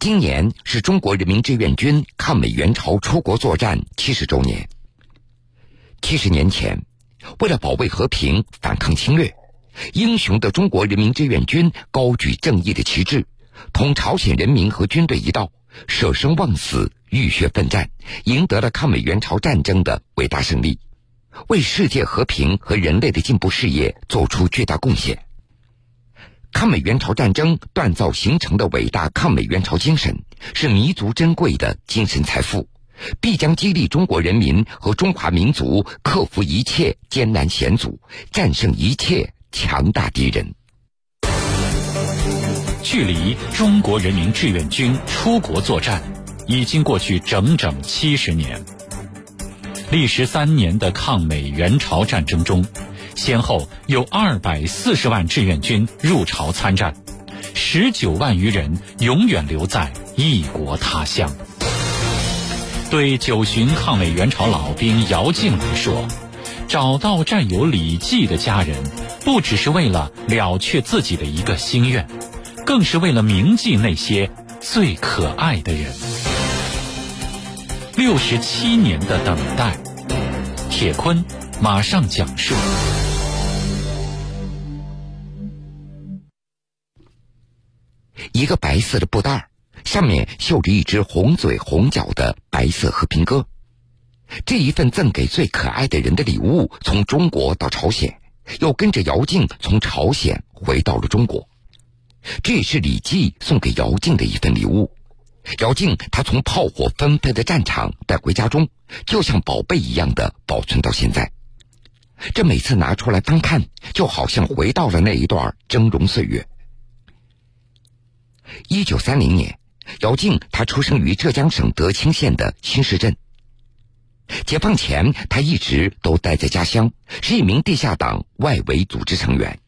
今年是中国人民志愿军抗美援朝出国作战七十周年。七十年前，为了保卫和平、反抗侵略，英雄的中国人民志愿军高举正义的旗帜，同朝鲜人民和军队一道，舍生忘死、浴血奋战，赢得了抗美援朝战争的伟大胜利，为世界和平和人类的进步事业做出巨大贡献。抗美援朝战争锻造形成的伟大抗美援朝精神，是弥足珍贵的精神财富，必将激励中国人民和中华民族克服一切艰难险阻，战胜一切强大敌人。距离中国人民志愿军出国作战已经过去整整七十年，历时三年的抗美援朝战争中。先后有二百四十万志愿军入朝参战，十九万余人永远留在异国他乡。对九旬抗美援朝老兵姚静来说，找到战友李济的家人，不只是为了了却自己的一个心愿，更是为了铭记那些最可爱的人。六十七年的等待，铁坤马上讲述。一个白色的布袋儿上面绣着一只红嘴红脚的白色和平鸽。这一份赠给最可爱的人的礼物，从中国到朝鲜，又跟着姚静从朝鲜回到了中国。这也是李记送给姚静的一份礼物。姚静他从炮火纷飞的战场带回家中，就像宝贝一样的保存到现在。这每次拿出来翻看，就好像回到了那一段峥嵘岁月。一九三零年，姚静他出生于浙江省德清县的新市镇。解放前，他一直都待在家乡，是一名地下党外围组织成员。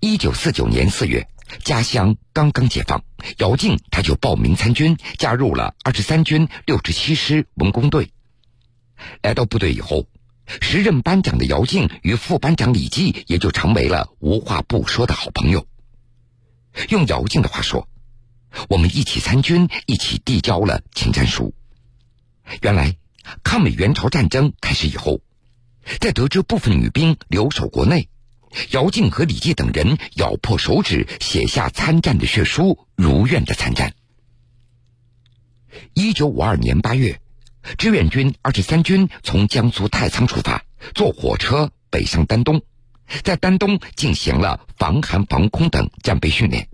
一九四九年四月，家乡刚刚解放，姚静他就报名参军，加入了二十三军六十七师文工队。来到部队以后，时任班长的姚静与副班长李济也就成为了无话不说的好朋友。用姚静的话说，我们一起参军，一起递交了请战书。原来，抗美援朝战争开始以后，在得知部分女兵留守国内，姚静和李济等人咬破手指写下参战的血书，如愿的参战。一九五二年八月，志愿军二十三军从江苏太仓出发，坐火车北上丹东。在丹东进行了防寒、防空等战备训练。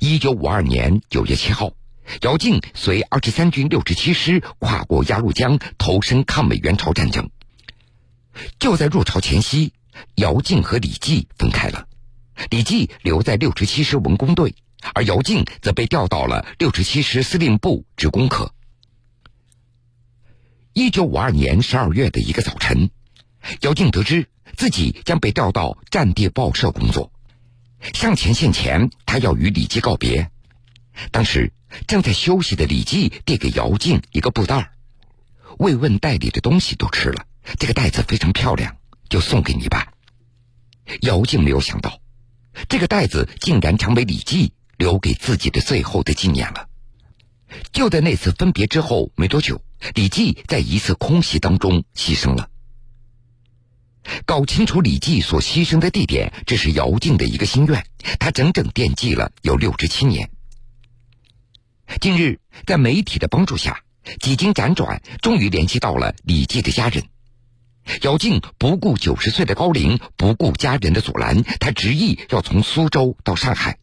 一九五二年九月七号，姚静随二十三军六十七师跨过鸭绿江，投身抗美援朝战争。就在入朝前夕，姚静和李济分开了，李济留在六十七师文工队，而姚静则被调到了六十七师司令部职工科。一九五二年十二月的一个早晨，姚静得知。自己将被调到战地报社工作，上前线前，他要与李济告别。当时正在休息的李济递给姚静一个布袋慰问袋里的东西都吃了，这个袋子非常漂亮，就送给你吧。姚静没有想到，这个袋子竟然成为李济留给自己的最后的纪念了。就在那次分别之后没多久，李济在一次空袭当中牺牲了。搞清楚李济所牺牲的地点，这是姚静的一个心愿，他整整惦记了有六十七年。近日，在媒体的帮助下，几经辗转，终于联系到了李济的家人。姚静不顾九十岁的高龄，不顾家人的阻拦，他执意要从苏州到上海。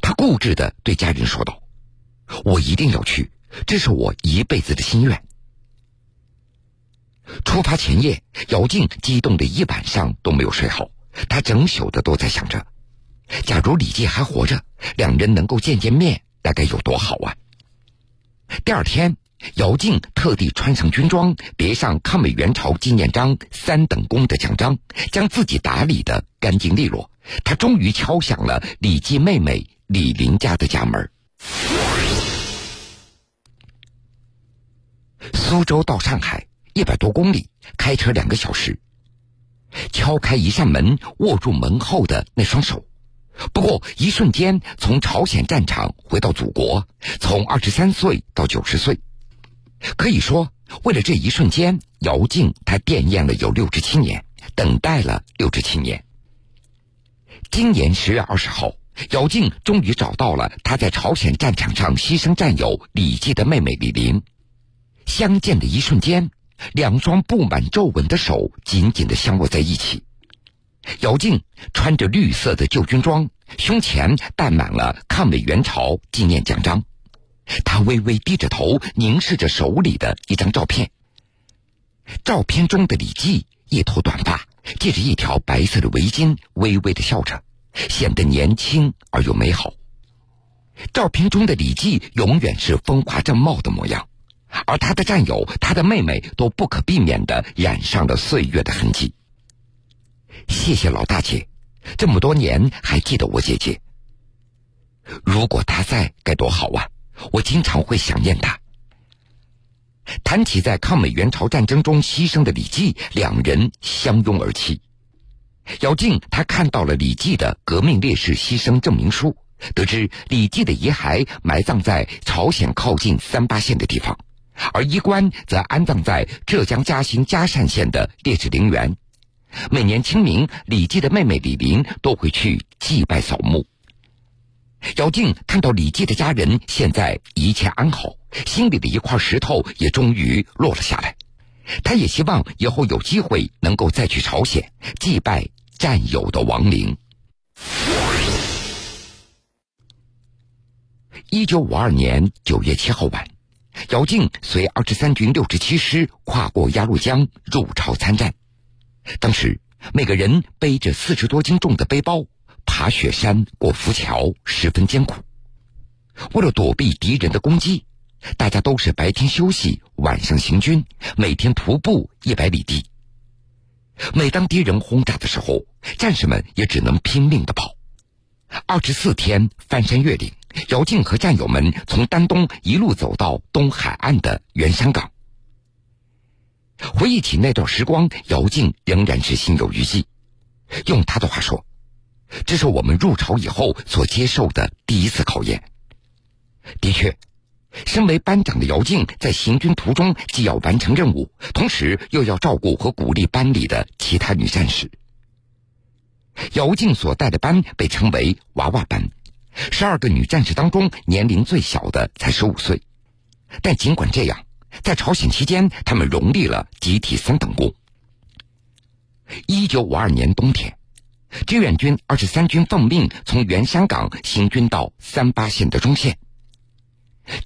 他固执的对家人说道：“我一定要去，这是我一辈子的心愿。”出发前夜，姚静激动的一晚上都没有睡好。他整宿的都在想着，假如李济还活着，两人能够见见面，那该有多好啊！第二天，姚静特地穿上军装，别上抗美援朝纪念章三等功的奖章，将自己打理的干净利落。他终于敲响了李济妹妹李林家的家门。苏州到上海。一百多公里，开车两个小时。敲开一扇门，握住门后的那双手，不过一瞬间从朝鲜战场回到祖国，从二十三岁到九十岁，可以说为了这一瞬间，姚静他惦念了有六至七年，等待了六至七年。今年十月二十号，姚静终于找到了他在朝鲜战场上牺牲战友李记的妹妹李玲。相见的一瞬间，两双布满皱纹的手紧紧的相握在一起。姚静穿着绿色的旧军装，胸前戴满了抗美援朝纪念奖章。他微微低着头，凝视着手里的一张照片。照片中的李记一头短发，系着一条白色的围巾，微微的笑着，显得年轻而又美好。照片中的李记永远是风华正茂的模样，而他的战友、他的妹妹都不可避免的染上了岁月的痕迹。谢谢老大姐，这么多年还记得我姐姐。如果她在该多好啊！我经常会想念她。谈起在抗美援朝战争中牺牲的李记，两人相拥而泣。姚静他看到了李记的革命烈士牺牲证明书，得知李记的遗骸埋葬在朝鲜靠近三八线的地方，而衣冠则安葬在浙江嘉兴嘉善县的烈士陵园。每年清明，李记的妹妹李林都会去祭拜扫墓。姚静看到李记的家人现在一切安好，心里的一块石头也终于落了下来。他也希望以后有机会能够再去朝鲜祭拜战友的亡灵。一九五二年九月七号晚，姚静随二十三军六十七师跨过鸭绿江入朝参战。当时，每个人背着四十多斤重的背包，爬雪山、过浮桥，十分艰苦。为了躲避敌人的攻击，大家都是白天休息，晚上行军，每天徒步一百里地。每当敌人轰炸的时候，战士们也只能拼命的跑。二十四天翻山越岭，姚静和战友们从丹东一路走到东海岸的原山港。回忆起那段时光，姚静仍然是心有余悸。用他的话说：“这是我们入朝以后所接受的第一次考验。”的确，身为班长的姚静在行军途中既要完成任务，同时又要照顾和鼓励班里的其他女战士。姚静所带的班被称为“娃娃班”，十二个女战士当中，年龄最小的才十五岁。但尽管这样，在朝鲜期间，他们荣立了集体三等功。一九五二年冬天，志愿军二十三军奉命从原山港行军到三八线的中线。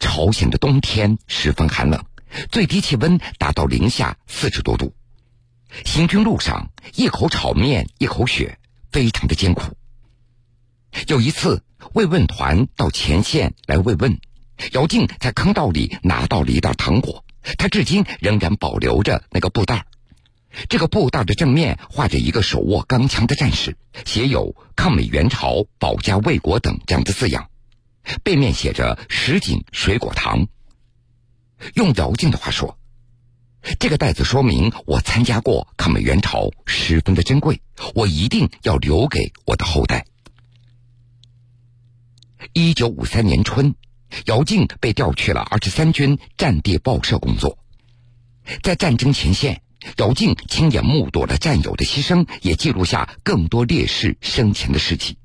朝鲜的冬天十分寒冷，最低气温达到零下四十多度。行军路上，一口炒面，一口雪，非常的艰苦。有一次，慰问团到前线来慰问。姚静在坑道里拿到了一袋糖果，他至今仍然保留着那个布袋这个布袋的正面画着一个手握钢枪的战士，写有“抗美援朝、保家卫国”等这样的字样，背面写着“什锦水果糖”。用姚静的话说，这个袋子说明我参加过抗美援朝，十分的珍贵，我一定要留给我的后代。一九五三年春。姚静被调去了二十三军战地报社工作，在战争前线，姚静亲眼目睹了战友的牺牲，也记录下更多烈士生前的事迹。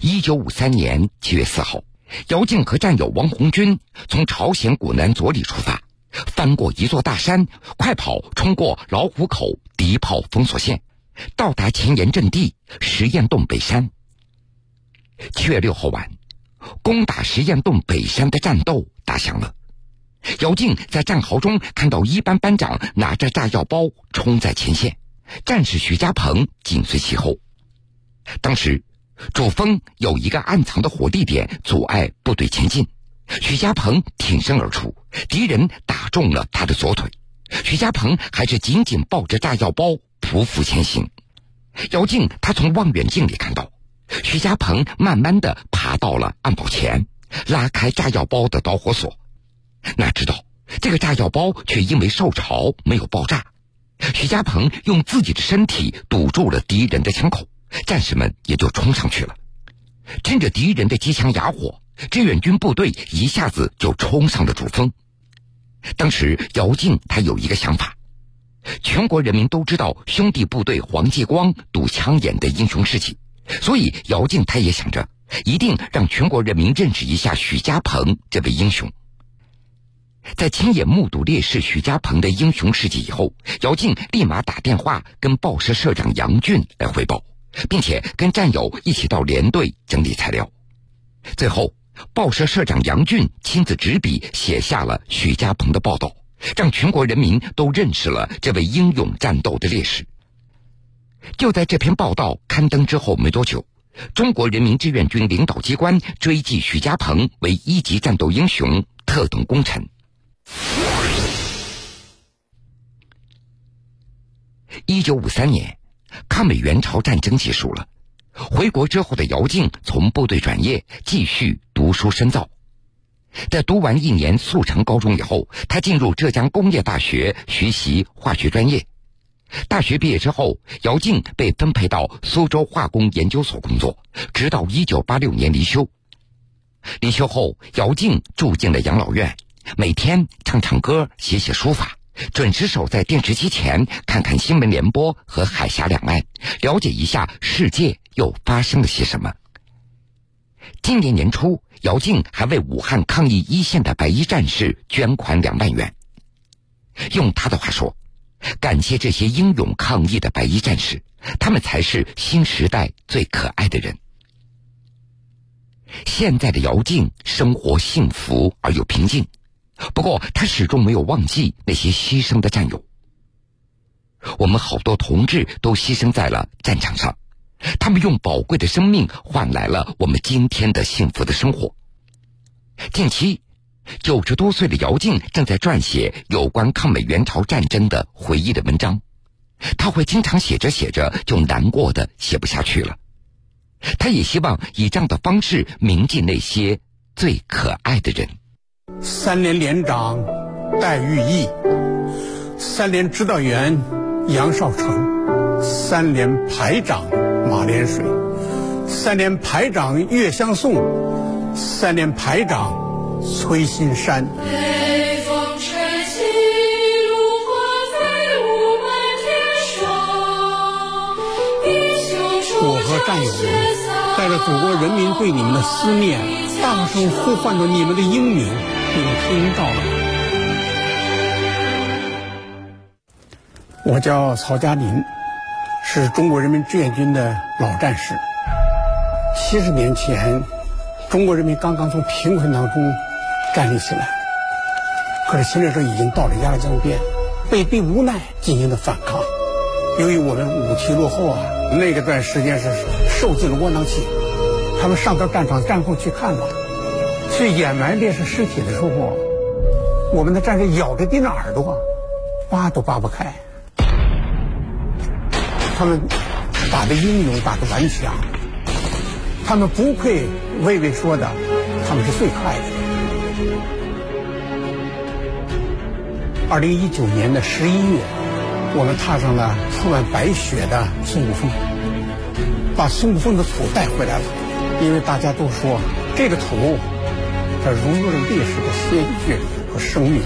一九五三年七月四号，姚静和战友王红军从朝鲜古南左里出发，翻过一座大山，快跑冲过老虎口敌炮封锁线，到达前沿阵地实验洞北山。七月六号晚。攻打实验洞北山的战斗打响了，姚静在战壕中看到一班班长拿着炸药包冲在前线，战士徐家鹏紧随其后。当时，主峰有一个暗藏的火力点，阻碍部队前进。徐家鹏挺身而出，敌人打中了他的左腿，徐家鹏还是紧紧抱着炸药包匍匐前行。姚静他从望远镜里看到。徐家鹏慢慢的爬到了暗堡前，拉开炸药包的导火索，哪知道这个炸药包却因为受潮没有爆炸。徐家鹏用自己的身体堵住了敌人的枪口，战士们也就冲上去了，趁着敌人的机枪哑火，志愿军部队一下子就冲上了主峰。当时姚静他有一个想法，全国人民都知道兄弟部队黄继光堵枪眼的英雄事迹，所以姚静他也想着一定让全国人民认识一下许家鹏这位英雄。在亲眼目睹烈士许家鹏的英雄事迹以后，姚静立马打电话跟报社社长杨俊来汇报，并且跟战友一起到连队整理材料。最后，报社社长杨俊亲自执笔写下了许家鹏的报道，让全国人民都认识了这位英勇战斗的烈士。就在这篇报道刊登之后没多久，中国人民志愿军领导机关追记许家鹏为一级战斗英雄、特等功臣。一九五三年，抗美援朝战争结束了。回国之后的姚静从部队转业，继续读书深造。在读完一年速成高中以后，他进入浙江工业大学学习化学专业。大学毕业之后，姚静被分配到苏州化工研究所工作，直到一九八六年离休。离休后，姚静住进了养老院，每天唱唱歌、写写书法。准时守在电视机前，看看新闻联播和海峡两岸，了解一下世界又发生了些什么。今年年初，姚静还为武汉抗疫一线的白衣战士捐款两万元。用他的话说：“感谢这些英勇抗疫的白衣战士，他们才是新时代最可爱的人。”现在的姚静生活幸福而又平静。不过，他始终没有忘记那些牺牲的战友。我们好多同志都牺牲在了战场上，他们用宝贵的生命换来了我们今天的幸福的生活。近期，九十多岁的姚静正在撰写有关抗美援朝战争的回忆的文章，他会经常写着写着就难过的写不下去了。他也希望以这样的方式铭记那些最可爱的人。三连连长戴玉义，三连指导员杨少成，三连排长马连水，三连排长岳相送，三连排长崔新山。我和战友们带着祖国人民对你们的思念，大声呼唤着你们的英名。听听到了吗，我叫曹佳林，是中国人民志愿军的老战士。七十年前，中国人民刚刚从贫困当中站立起来，可是侵略者已经到了鸭绿江边，被逼无奈进行的反抗。由于我们武器落后啊，那个段时间是受尽了窝囊气。他们上到战场战后去看了。去掩埋烈士尸体的时候，我们的战士咬着敌人耳朵，扒都扒不开。他们打的英勇，打的顽强，他们不愧魏巍说的，他们是最快的。二零一九年的十一月，我们踏上了铺满白雪的孙悟峰，把孙悟峰的土带回来了，因为大家都说这个土。它融入了烈士的鲜血和生命。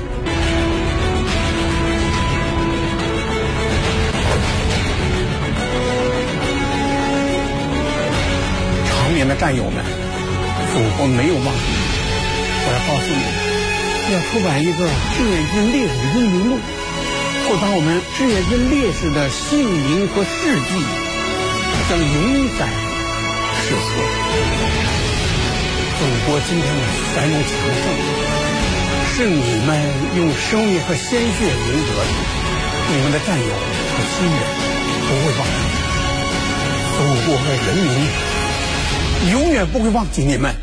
长眠的战友们，祖国没有忘记。我要告诉你们，要出版一个志愿军烈士的英名录，会把我们志愿军烈士的姓名和事迹将永载史册。祖国今天的繁荣强盛，是你们用生命和鲜血赢得的。你们的战友和亲人不会忘记，祖国和人民永远不会忘记你们。